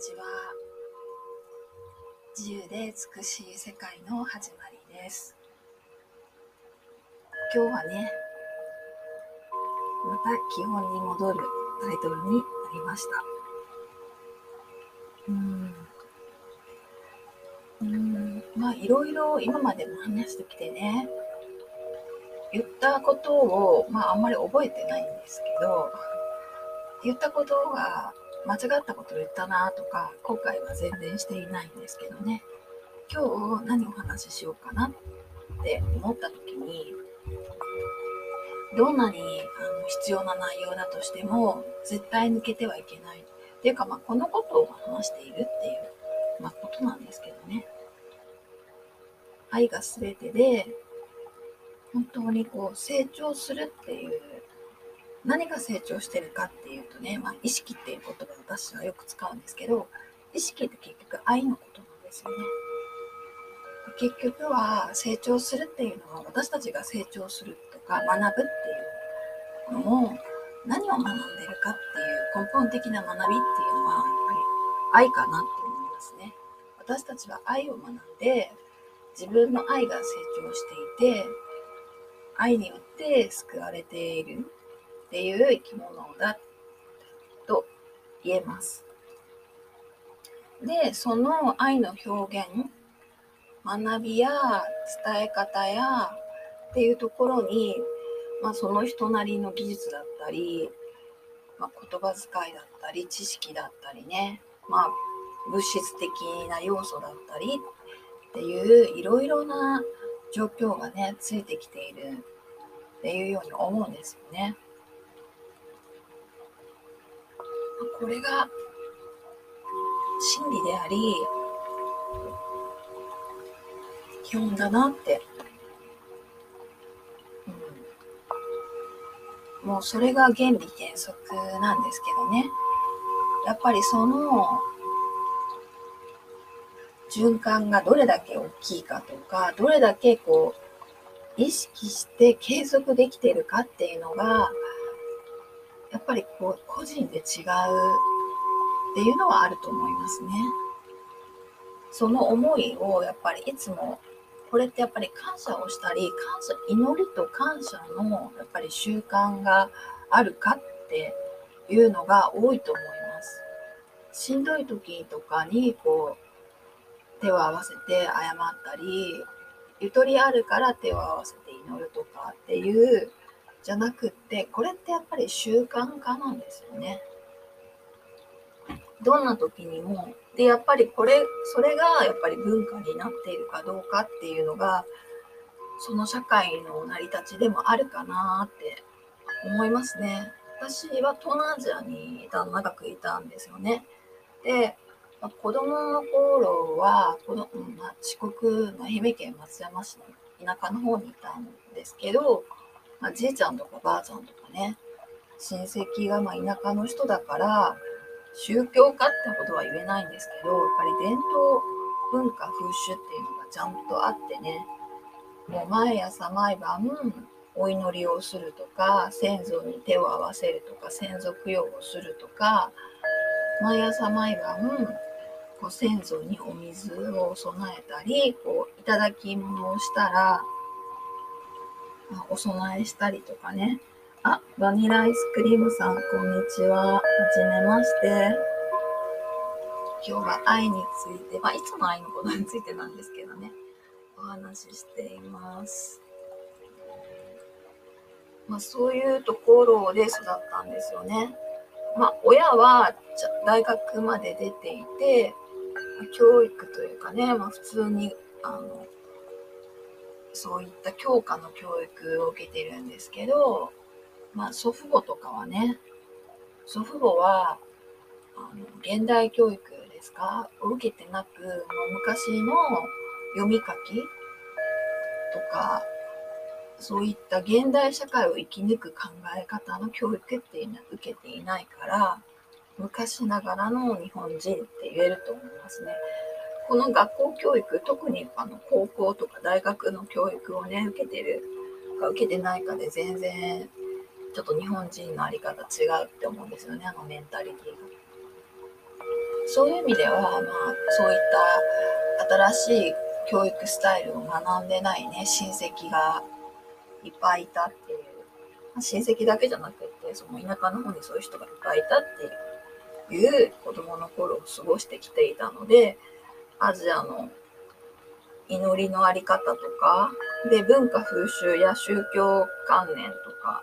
ちは。自由で美しい世界の始まりです。今日はね、また基本に戻るタイトルになりました。うん。うん。まあ、いろいろ今までも話してきてね、言ったことを、まあ、あんまり覚えてないんですけど、言ったことが間違ったことを言ったなとか後悔は全然していないんですけどね。今日何お話ししようかなって思った時にどんなにあの必要な内容だとしても絶対抜けてはいけない。っていうか、まあ、このことを話しているっていう、まあ、ことなんですけどね。愛が全てで本当にこう成長するっていう何が成長してるかっていうとね、まあ、意識っていう言葉を私はよく使うんですけど意識って結局愛のことなんですよね。結局は成長するっていうのは私たちが成長するとか学ぶっていうのを何を学んでるかっていう根本的な学びっていうのはやっぱり愛かなって思いますね。私たちは愛を学んで自分の愛が成長していて愛によって救われているっていう生き物だと言えます。で、その愛の表現、学びや伝え方やっていうところに、まあ、その人なりの技術だったり、まあ、言葉遣いだったり、知識だったりね、まあ、物質的な要素だったりっていういろいろな状況がね、ついてきているっていうように思うんですよね。これが真理であり基本だなって、うん、もうそれが原理原則なんですけどね。やっぱりその循環がどれだけ大きいかとかどれだけこう意識して継続できてるかっていうのがっぱりこう個人で違うっていうのはあると思いますね。その思いをやっぱりいつもこれってやっぱり感謝をしたり感謝祈りと感謝のやっぱり習慣があるかっていうのが多いと思います。しんどい時とかにこう手を合わせて謝ったりゆとりあるから手を合わせて祈るとかっていうじゃなくってこれってやっぱり習慣化なんですよね。どんな時にもでやっぱりこれそれがやっぱり文化になっているかどうかっていうのがその社会の成り立ちでもあるかなって思いますね。私は東南アジアにいた長くいたんですよね。で、まあ、子供の頃はこの、まあ、四国の愛媛県松山市の田舎の方にいたんですけど、まあ、じいちゃんとかばあちゃんとかね親戚がま田舎の人だから宗教家ってことは言えないんですけどやっぱり伝統文化風習っていうのがちゃんとあってねもう毎朝毎晩お祈りをするとか先祖に手を合わせるとか先祖供養をするとか毎朝毎晩こう先祖にお水を備えたりこういただき物をしたらお供えしたりとかねあ、バニラアイスクリームさん、こんにちは。はじめまして。今日は愛について、まあ、いつも愛のことについてなんですけどね、お話ししています。まあ、そういうところで育ったんですよね。まあ、親は大学まで出ていて、教育というかね、まあ、普通に、あの、そういった教科の教育を受けてるんですけど、まあ、祖父母とかはね、祖父母は、あの現代教育ですか？を受けてなく、もう昔の読み書きとか、そういった現代社会を生き抜く考え方の教育っていうのは受けていないから、昔ながらの日本人って言えると思いますね。この学校教育、特にあの高校とか大学の教育をね、受けてるか受けてないかで全然ちょっと日本人のあり方違うって思うんですよね、あのメンタリティが。そういう意味では、まあ、そういった新しい教育スタイルを学んでないね、親戚がいっぱいいたっていう、まあ、親戚だけじゃなくて、その田舎の方にそういう人がいっぱいいたっていう子供の頃を過ごしてきていたので、アジアの祈りのあり方とか、で、文化風習や宗教観念とか、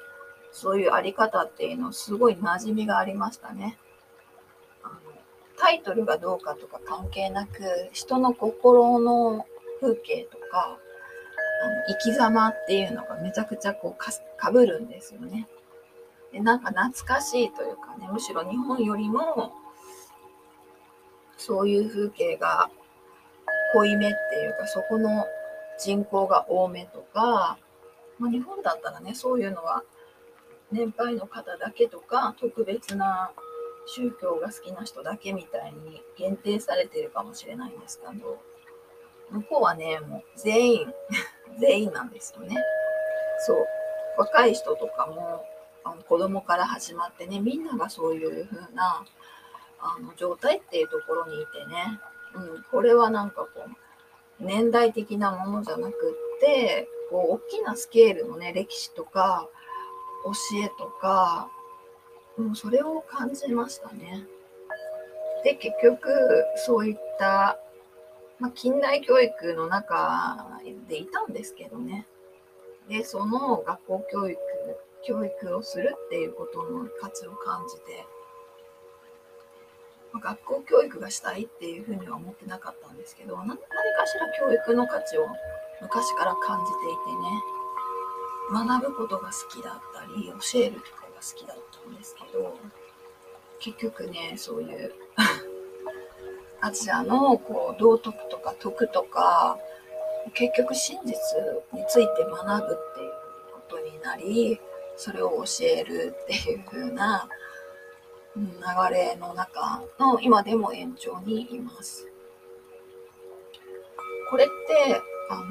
そういうあり方っていうのすごい馴染みがありましたね。タイトルがどうかとか関係なく、人の心の風景とか、あの生き様っていうのがめちゃくちゃこうかかぶるんですよね。でなんか懐かしいというかね、むしろ日本よりもそういう風景が濃いめっていうか、そこの人口が多めとか、まあ、日本だったらね、そういうのは年配の方だけとか、特別な宗教が好きな人だけみたいに限定されてるかもしれないんですけど、向こうはね、もう全員 全員なんですよね。そう。若い人とかも、あの子供から始まってね、みんながそういう風なあの状態っていうところにいてね、うん、これはなんかこう、年代的なものじゃなくって、こう、大きなスケールのね、歴史とか、教えとか、もうそれを感じましたね。で、結局、そういった、まあ、近代教育の中でいたんですけどね。で、その学校教育、教育をするっていうことの価値を感じて、学校教育がしたいっていうふうには思ってなかったんですけど何かしら教育の価値を昔から感じていてね学ぶことが好きだったり教えるとかが好きだったんですけど結局ねそういう アジアのこう道徳とか徳とか結局真実について学ぶっていうことになりそれを教えるっていう風な流れの中の今でも延長にいます。これってあの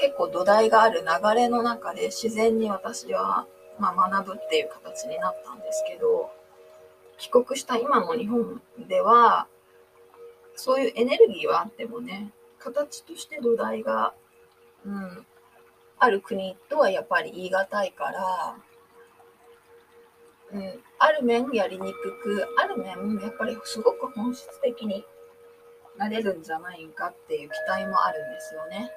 結構土台がある流れの中で自然に私は、まあ、学ぶっていう形になったんですけど帰国した今の日本ではそういうエネルギーはあってもね形として土台が、うん、ある国とはやっぱり言い難いからうん、ある面やりにくく、ある面やっぱりすごく本質的になれるんじゃないかっていう期待もあるんですよね。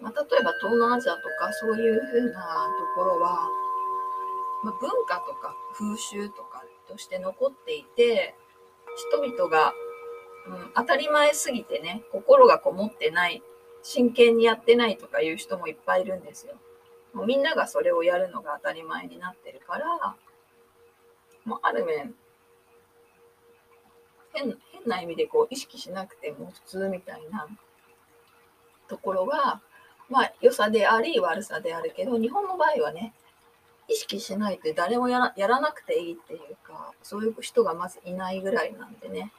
まあ、例えば東南アジアとかそういうふうなところは、まあ、文化とか風習とかとして残っていて、人々が、うん、当たり前すぎてね、心がこもってない、真剣にやってないとかいう人もいっぱいいるんですよ。もうみんながそれをやるのが当たり前になってるから、もうある面、変変な意味でこう意識しなくても普通みたいなところが、まあ良さであり悪さであるけど、日本の場合はね、意識しないと誰もやらやらなくていいっていうか、そういう人がまずいないぐらいなんでね、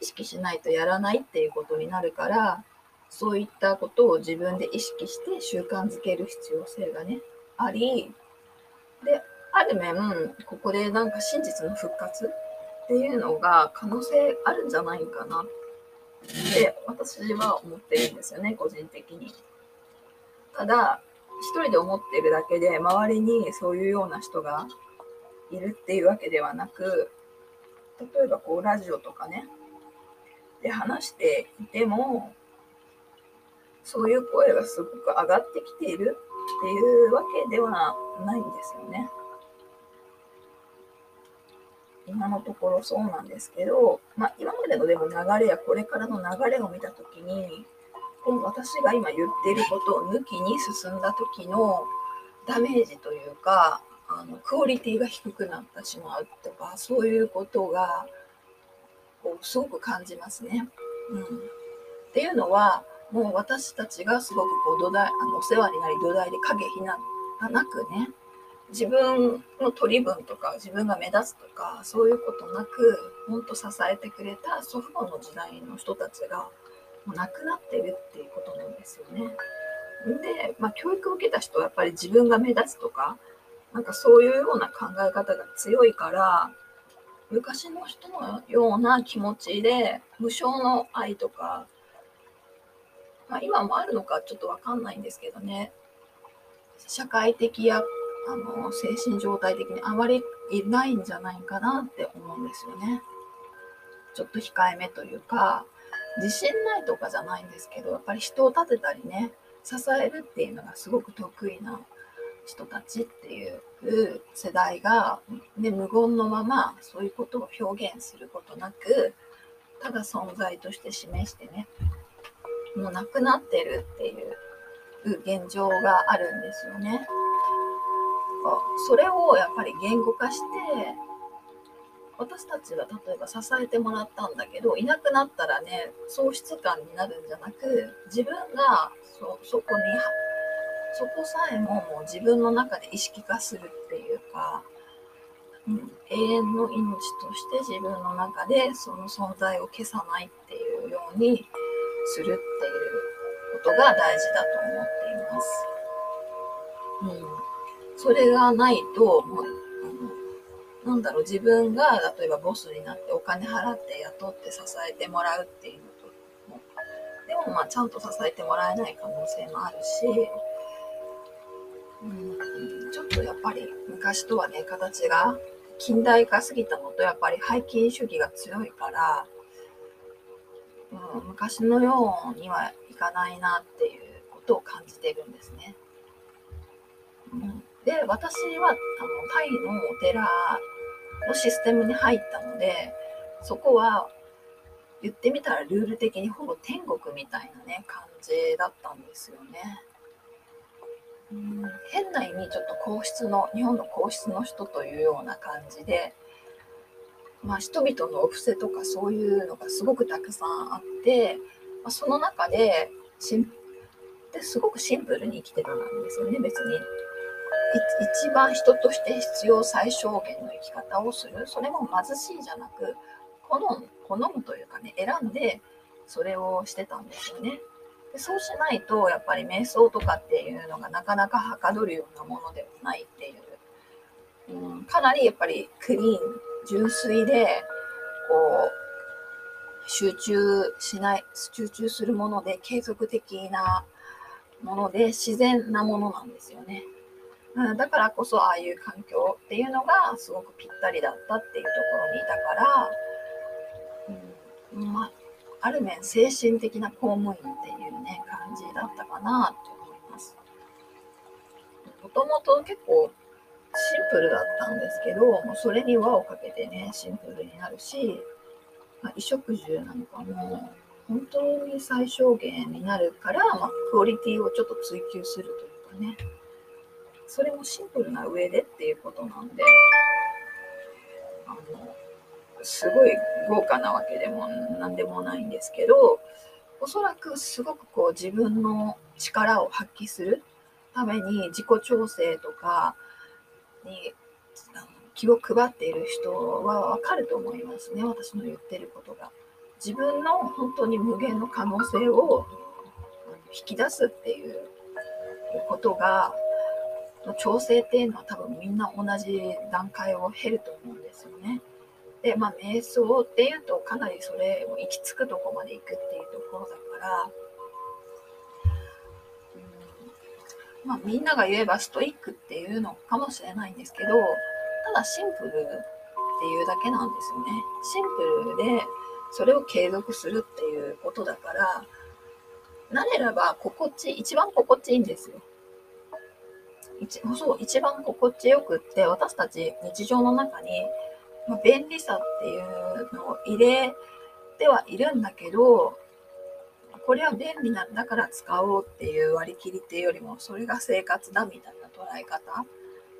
意識しないとやらないっていうことになるから、そういったことを自分で意識して習慣づける必要性がね、あり、で、ある面、ここでなんか真実の復活っていうのが可能性あるんじゃないかなって私は思ってるんですよね、個人的に。ただ、一人で思ってるだけで周りにそういうような人がいるっていうわけではなく、例えばこうラジオとかね、で話していても、そういう声がすごく上がってきているっていうわけではないんですよね。今のところそうなんですけど、まあ、今までのでも流れやこれからの流れを見たときに、この私が今言っていることを抜きに進んだ時のダメージというか、あのクオリティが低くなってしまうとか、そういうことがこうすごく感じますね。うん、っていうのは、もう私たちがすごくこう土台、あのお世話になり土台で影ひながなくね、自分の取り分とか自分が目立つとかそういうことなくほんと支えてくれた祖父母の時代の人たちがもう亡くなってるっていうことなんですよね。で、まあ、教育を受けた人はやっぱり自分が目立つとかなんかそういうような考え方が強いから昔の人のような気持ちで無償の愛とか、まあ、今もあるのかちょっとわかんないんですけどね社会的やあの精神状態的にあまりいないんじゃないかなって思うんですよね。ちょっと控えめというか自信ないとかじゃないんですけどやっぱり人を立てたりね支えるっていうのがすごく得意な人たちっていう世代が、ね、無言のままそういうことを表現することなくただ存在として示してねもうなくなってるっていう現状があるんですよね。それをやっぱり言語化して私たちは例えば支えてもらったんだけどいなくなったらね喪失感になるんじゃなく自分がそそこにそこさえももう自分の中で意識化するっていうか、うん、永遠の命として自分の中でその存在を消さないっていうようにするっていうことが大事だと思っています。うん、それがないと、もうあのなんだろう、自分が例えばボスになってお金払って雇って支えてもらうっていうのと、でもまあちゃんと支えてもらえない可能性もあるし、うん、ちょっとやっぱり昔とはね、形が近代化すぎたのと、やっぱり背筋主義が強いから、うん、昔のようにはいかないなっていうことを感じてるんですね。うん、で、私はあのタイのお寺のシステムに入ったので、そこは言ってみたらルール的にほぼ天国みたいなね、感じだったんですよね。うん変な意味ちょっと皇室の日本の皇室の人というような感じで、まあ、人々のお布施とかそういうのがすごくたくさんあって、まあ、その中でしんですごくシンプルに生きてたんですよね別に。一番人として必要最小限の生き方をする。それも貧しいじゃなく好む好むというかね選んでそれをしてたんですよね。でそうしないとやっぱり瞑想とかっていうのがなかなかはかどるようなものではないっていう、うん、かなりやっぱりクリーン純粋でこう集中しない集中するもので継続的なもので自然なものなんですよね。うん、だからこそああいう環境っていうのがすごくぴったりだったっていうところにいたから、うんまあ、ある面精神的な公務員っていうね感じだったかなって思います。もともと結構シンプルだったんですけどもうそれに輪をかけてねシンプルになるし、まあ、衣食住なんかも本当に最小限になるから、まあ、クオリティをちょっと追求するというかね。それもシンプルな上でっていうことなんで、あの、すごい豪華なわけでも何でもないんですけど、おそらくすごくこう自分の力を発揮するために自己調整とかに気を配っている人はわかると思いますね、私の言ってることが。自分の本当に無限の可能性を引き出すっていうことが調整っていうのは多分みんな同じ段階を経ると思うんですよね。で、まあ、瞑想っていうとかなりそれを行き着くとこまで行くっていうところだから、まあ、みんなが言えばストイックっていうのかもしれないんですけど、ただシンプルっていうだけなんですよね。シンプルでそれを継続するっていうことだから、なれれば心地、一番心地いいんですよ。一そう一番心地よくって私たち日常の中に、ま、便利さっていうのを入れてはいるんだけどこれは便利なんだから使おうっていう割り切りっていうよりもそれが生活だみたいな捉え方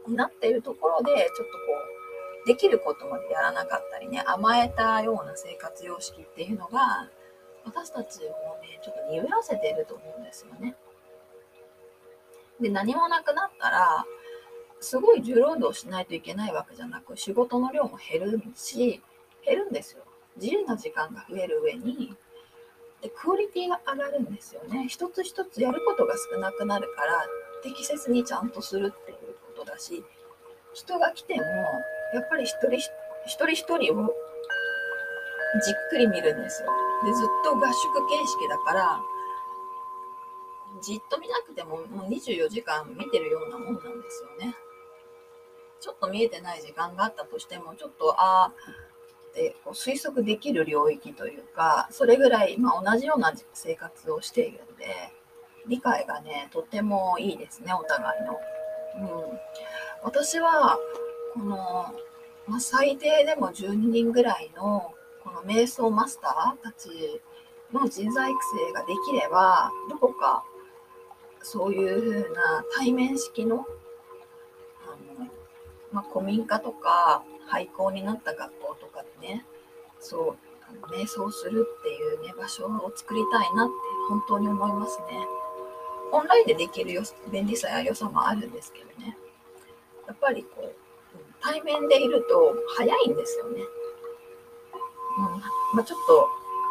になっているところでちょっとこうできることまでやらなかったりね甘えたような生活様式っていうのが私たちをねちょっと鈍らせていると思うんですよね。で、何もなくなったら、すごい重労働しないといけないわけじゃなく、仕事の量も減るし、減るんですよ。自由な時間が増える上に、で、クオリティが上がるんですよね。一つ一つやることが少なくなるから、適切にちゃんとするっていうことだし、人が来ても、やっぱり一人一人一人をじっくり見るんですよ。で、ずっと合宿形式だから、じっと見なくてももう24時間見てるようなもんなんですよね。ちょっと見えてない時間があったとしても、ちょっと、ああ、ってこう推測できる領域というか、それぐらい、まあ、同じような生活をしているんで、理解がね、とてもいいですね、お互いの。うん、私は、この、まあ、最低でも12人ぐらいの、この瞑想マスターたちの人材育成ができれば、どこかそういうふうな対面式のあの、まあ、古民家とか廃校になった学校とかでねそうあの瞑想するっていうね場所を作りたいなって本当に思いますね。オンラインでできるよ便利さや良さもあるんですけどねやっぱりこう対面でいると早いんですよね。うんまあ、ちょっと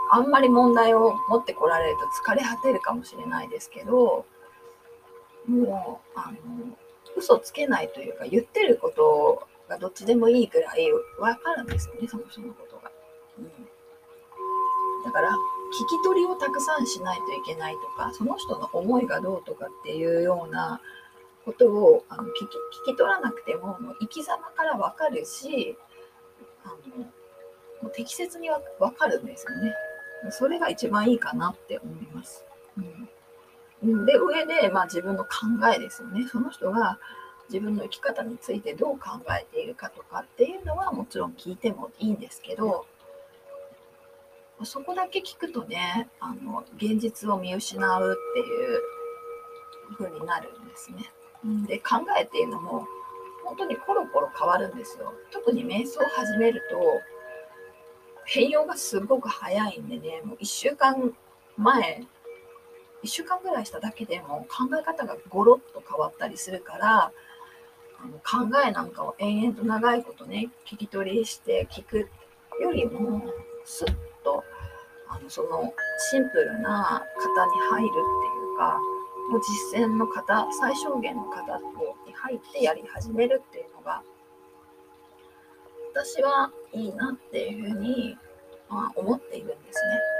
あんまり問題を持ってこられると疲れ果てるかもしれないですけどもう、あの、嘘つけないというか、言ってることがどっちでもいいぐらい分かるんですよね、その人のことが。うん、だから、聞き取りをたくさんしないといけないとか、その人の思いがどうとかっていうようなことをあの聞き聞き取らなくても、もう生き様から分かるし、あのもう適切に分かるんですよね。それが一番いいかなって思います。うんで、上で、まあ、自分の考えですよね。その人が自分の生き方についてどう考えているかとかっていうのはもちろん聞いてもいいんですけど、そこだけ聞くとね、あの、現実を見失うっていう風になるんですね。で、考えていうのも、本当にコロコロ変わるんですよ。特に瞑想を始めると、変容がすごく早いんでね、もう1週間前1週間ぐらいしただけでも考え方がゴロッと変わったりするからあの考えなんかを延々と長いことね聞き取りして聞くよりもスッとあのそのシンプルな型に入るっていうかもう実践の型最小限の型に入ってやり始めるっていうのが私はいいなっていうふうに、まあ、思っているんですね。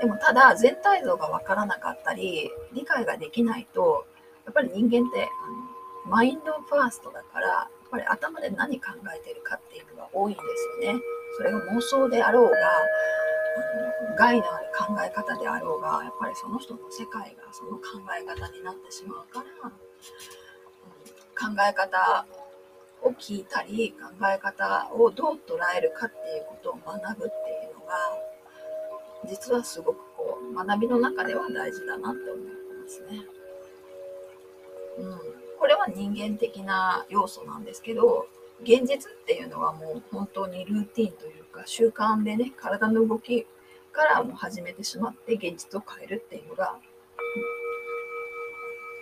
でもただ全体像が分からなかったり理解ができないとやっぱり人間ってあのマインドファーストだからやっぱり頭で何考えてるかっていうのが多いんですよね。それが妄想であろうが害のある考え方であろうがやっぱりその人の世界がその考え方になってしまうから、うん、考え方を聞いたり考え方をどう捉えるかっていうことを学ぶっていうのが実はすごくこう学びの中では大事だなって思ってますね。うん、これは人間的な要素なんですけど現実っていうのはもう本当にルーティンというか習慣でね体の動きからも始めてしまって現実を変えるっていうのが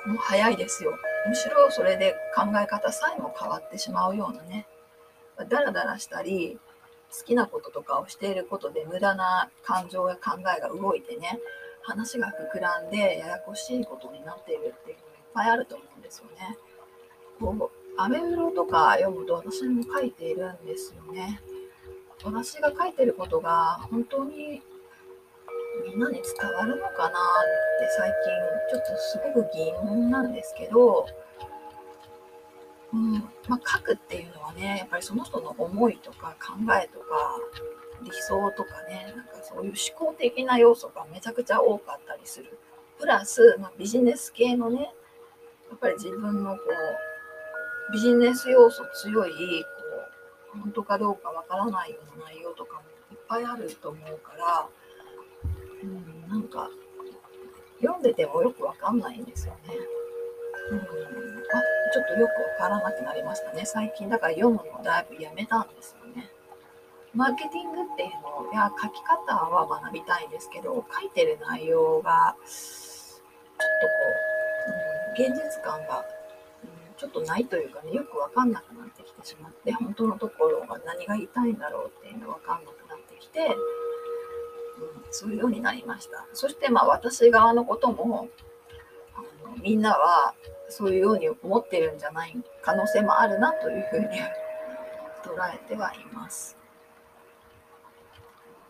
もう早いですよ。むしろそれで考え方さえも変わってしまうようなねダラダラしたり好きなこととかをしていることで無駄な感情や考えが動いてね話が膨らんでややこしいことになっているっていうのがいっぱいあると思う。ですよね。こうアメブロとか読むと私も書いているんですよね。私が書いてることが本当にみんなに伝わるのかなって最近ちょっとすごく疑問なんですけどうんまあ、書くっていうのはねやっぱりその人の思いとか考えとか理想とかねなんかそういう思考的な要素がめちゃくちゃ多かったりするプラス、まあ、ビジネス系のねやっぱり自分のこうビジネス要素強いこう本当かどうかわからないような内容とかもいっぱいあると思うから、うん、なんか読んでてもよくわかんないんですよね。うん、あちょっとよくわからなくなりましたね。最近だから読むのをだいぶやめたんですよね。マーケティングっていうのいや書き方は学びたいんですけど書いてる内容がちょっとこう、現実感が、うん、ちょっとないというかねよくわかんなくなってきてしまって本当のところが何が言いたいんだろうっていうのわかんなくなってきて、うん、そういうようになりました。そしてまあ私側のこともあのみんなはそういうように思ってるんじゃない可能性もあるなというふうに 捉えてはいます。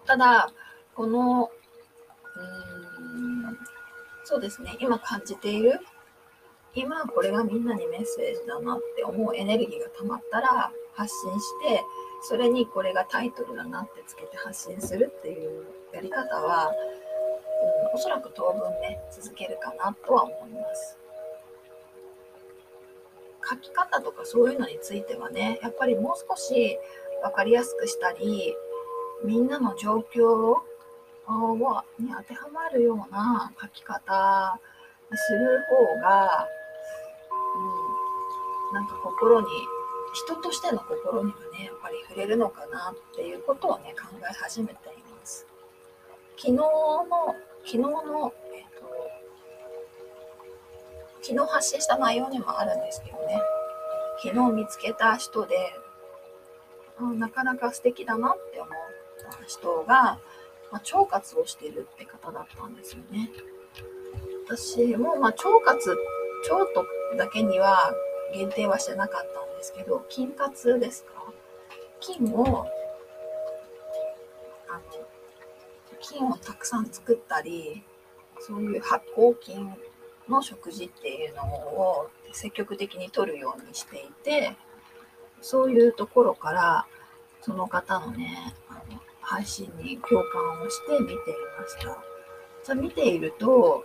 ただ、この、うん、そうですね、今感じている、今これがみんなにメッセージだなって思うエネルギーが溜まったら発信して、それにこれがタイトルだなってつけて発信するっていうやり方は、うん、おそらく当分ね、続けるかなとは思います。書き方とかそういうのについてはね、やっぱりもう少し分かりやすくしたり、みんなの状況に当てはまるような書き方する方が、なんか心に、人としての心にはね、やっぱり触れるのかなっていうことをね、考え始めています。昨日の、昨日の、えっ、と、昨日発信した内容にもあるんですけどね、昨日見つけた人で、なかなか素敵だなって思った人が、まあ、腸活をしてるって方だったんですよね。私も、まあ、腸活、腸とだけには限定はしてなかったんですけど、筋活ですか？菌を、あの、菌をたくさん作ったり、そういう発酵菌の食事っていうのを積極的に取るようにしていて、そういうところから、その方のね、あの配信に共感をして見ていました。じゃ見ていると、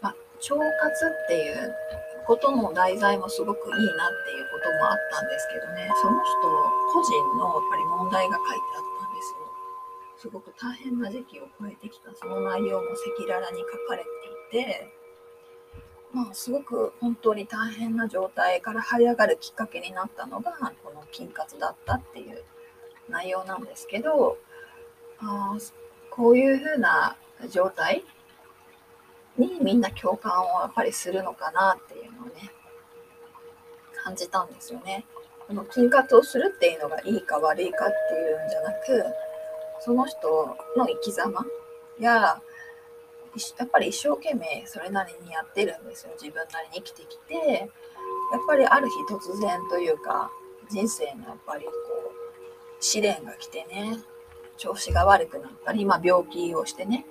ま腸活っていうことの題材もすごくいいなっていうこともあったんですけどね、その人個人のやっぱり問題が書いてあったんですよ。すごく大変な時期を超えてきたその内容も赤裸々に書かれていて、まあ、すごく本当に大変な状態から這い上がるきっかけになったのがこの金活だったっていう内容なんですけどあこういうふうな状態にみんな共感をやっぱりするのかなってい感じたんですよね。この金活をするっていうのがいいか悪いかっていうんじゃなくその人の生き様ややっぱり一生懸命それなりにやってるんですよ自分なりに生きてきてやっぱりある日突然というか人生のやっぱりこう試練が来てね調子が悪くなったり、ま、病気をしてね、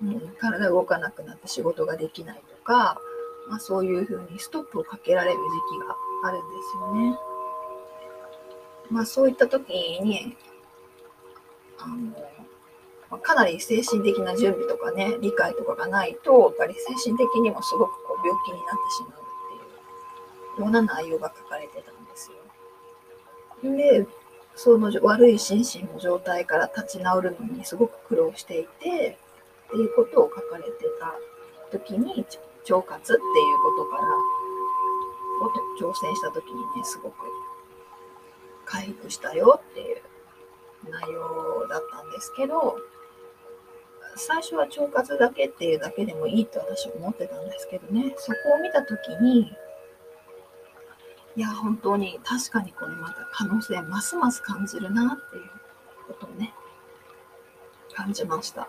うん、体動かなくなって仕事ができないとか、まあ、そういうふうにストップをかけられる時期があるんですよね。まあそういった時にあのかなり精神的な準備とかね、理解とかがないと、やっぱり精神的にもすごくこう病気になってしまうっていうような内容が書かれてたんですよ。で、その悪い心身の状態から立ち直るのにすごく苦労していて、っていうことを書かれてた時に、腸活っていうことから、挑戦した時にね、すごく回復したよっていう内容だったんですけど、最初は腸活だけっていうだけでもいいと私は思ってたんですけどね、そこを見たときに、いや、本当に確かにこれまた可能性ますます感じるなっていうことをね、感じました。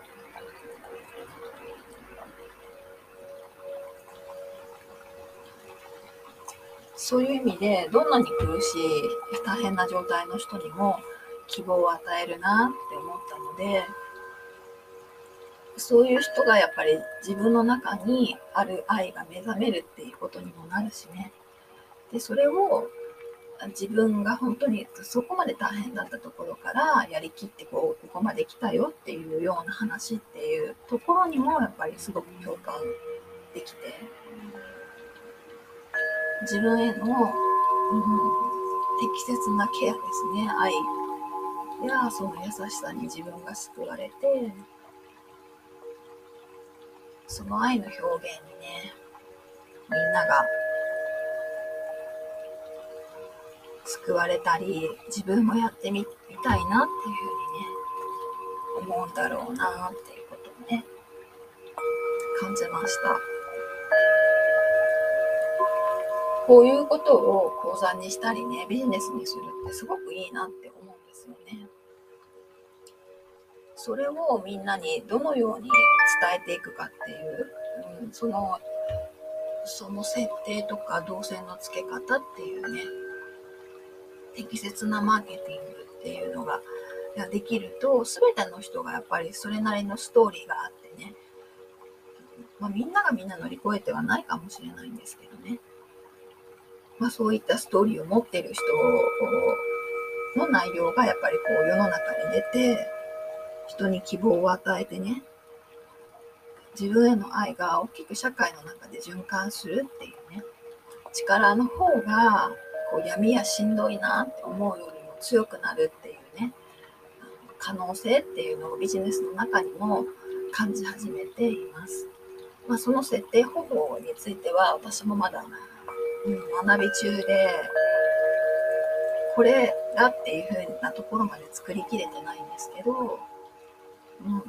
そういう意味で、どんなに苦しい、大変な状態の人にも希望を与えるなって思ったので、そういう人がやっぱり自分の中にある愛が目覚めるっていうことにもなるしね。で、それを自分が本当にそこまで大変だったところからやりきってこうここまで来たよっていうような話っていうところにもやっぱりすごく共感できて自分への、うん、適切なケアですね愛やその優しさに自分が救われてその愛の表現にね、みんなが救われたり、自分もやってみたいなっていうふうにね、思うんだろうなっていうことをね、感じました。こういうことを講座にしたりね、ビジネスにするってすごくいいなって思うんですよね。それをみんなにどのように伝えていくかっていう、うん、そのその設定とか動線の付け方っていうね適切なマーケティングっていうのができると、全ての人がやっぱりそれなりのストーリーがあってね、まあ、みんながみんな乗り越えてはないかもしれないんですけど、まあ、そういったストーリーを持ってる人の内容がやっぱりこう世の中に出て、人に希望を与えてね、自分への愛が大きく社会の中で循環するっていうね、力の方がこう闇やしんどいなって思うよりも強くなるっていうね、可能性っていうのをビジネスの中にも感じ始めています。まあ、その設定方法については私もまだ、学び中で、これだっていう風なところまで作りきれてないんですけど、うん。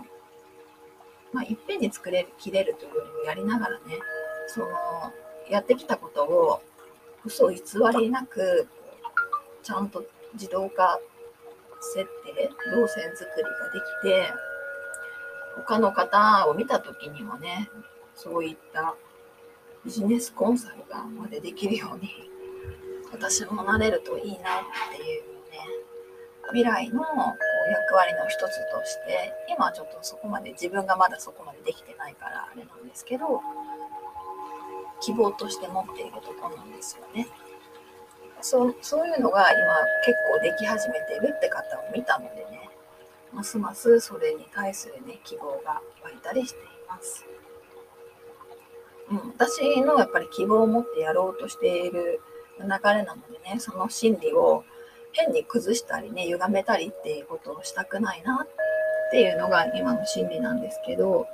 まあ、いっぺんに作れる、切れるというよりもやりながらね、その、やってきたことを嘘偽りなく、ちゃんと自動化設定、動線作りができて、他の方を見た時にもね、そういったビジネスコンサルがまでできるように、私もなれるといいなっていうね、未来のこう役割の一つとして、今はちょっとそこまで自分がまだそこまでできてないからあれなんですけど、希望として持っているところなんですよね。そうそういうのが今結構でき始めてるって方を見たのでね、ますますそれに対するね、希望が湧いたりしています。うん、私のやっぱり希望を持ってやろうとしている流れなのでね、その心理を変に崩したりね、歪めたりっていうことをしたくないなっていうのが今の心理なんですけど、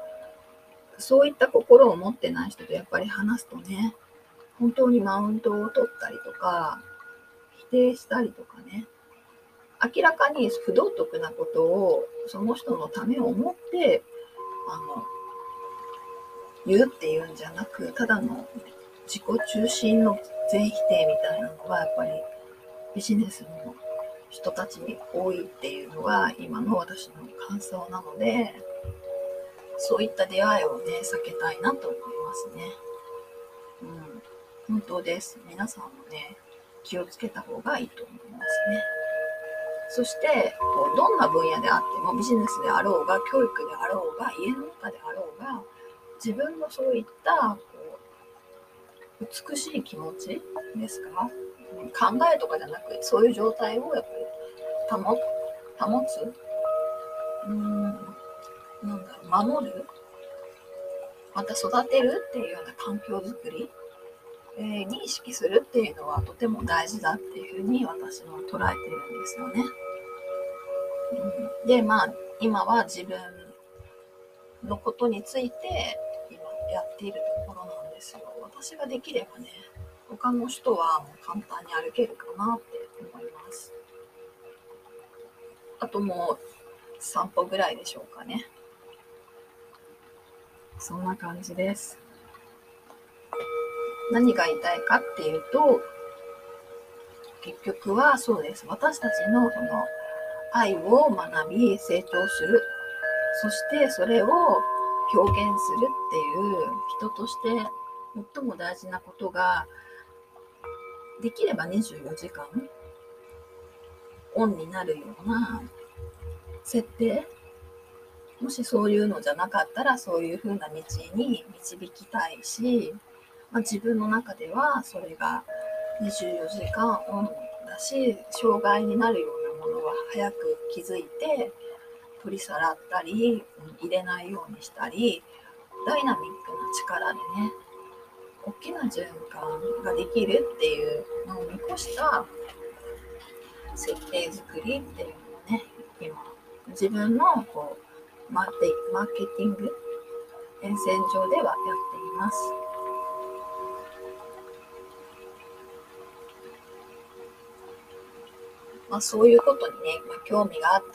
そういった心を持ってない人とやっぱり話すとね、本当にマウントを取ったりとか、否定したりとかね、明らかに不道徳なことをその人のためを思って、あの、言うっていうんじゃなく、ただの自己中心の全否定みたいなのがやっぱりビジネスの人たちに多いっていうのが今の私の感想なので、そういった出会いをね、避けたいなと思いますね。うん、本当です。皆さんもね、気をつけた方がいいと思いますね。そして、こうどんな分野であっても、ビジネスであろうが、教育であろうが、家の中であろうが、自分のそういったこう美しい気持ちですか？考えとかじゃなくそういう状態をやっぱり保保つうんなんだろう守るまた育てるっていうような環境づくり、えー、に意識するっていうのはとても大事だっていうふうに私は捉えてるんですよね。うん、でまあ今は自分のことについてやっているところなんですよ。私ができればね他の人はもう簡単に歩けるかなって思います。あともう散歩ぐらいでしょうかね。そんな感じです。何が言いたいかっていうと、結局はそうです。私たちのその愛を学び、成長する。そしてそれを表現するっていう人として最も大事なことができれば24時間オンになるような設定。もしそういうのじゃなかったらそういう風な道に導きたいし、まあ、自分の中ではそれが24時間オンだし障害になるようなものは早く気づいて取り去らったり入れないようにしたりダイナミックな力でね大きな循環ができるっていうのを見越した設計作りっていうのをね、今、自分のこうマーケマーケティング、沿線上ではやっています。まあ、そういうことにね、まあ、興味があった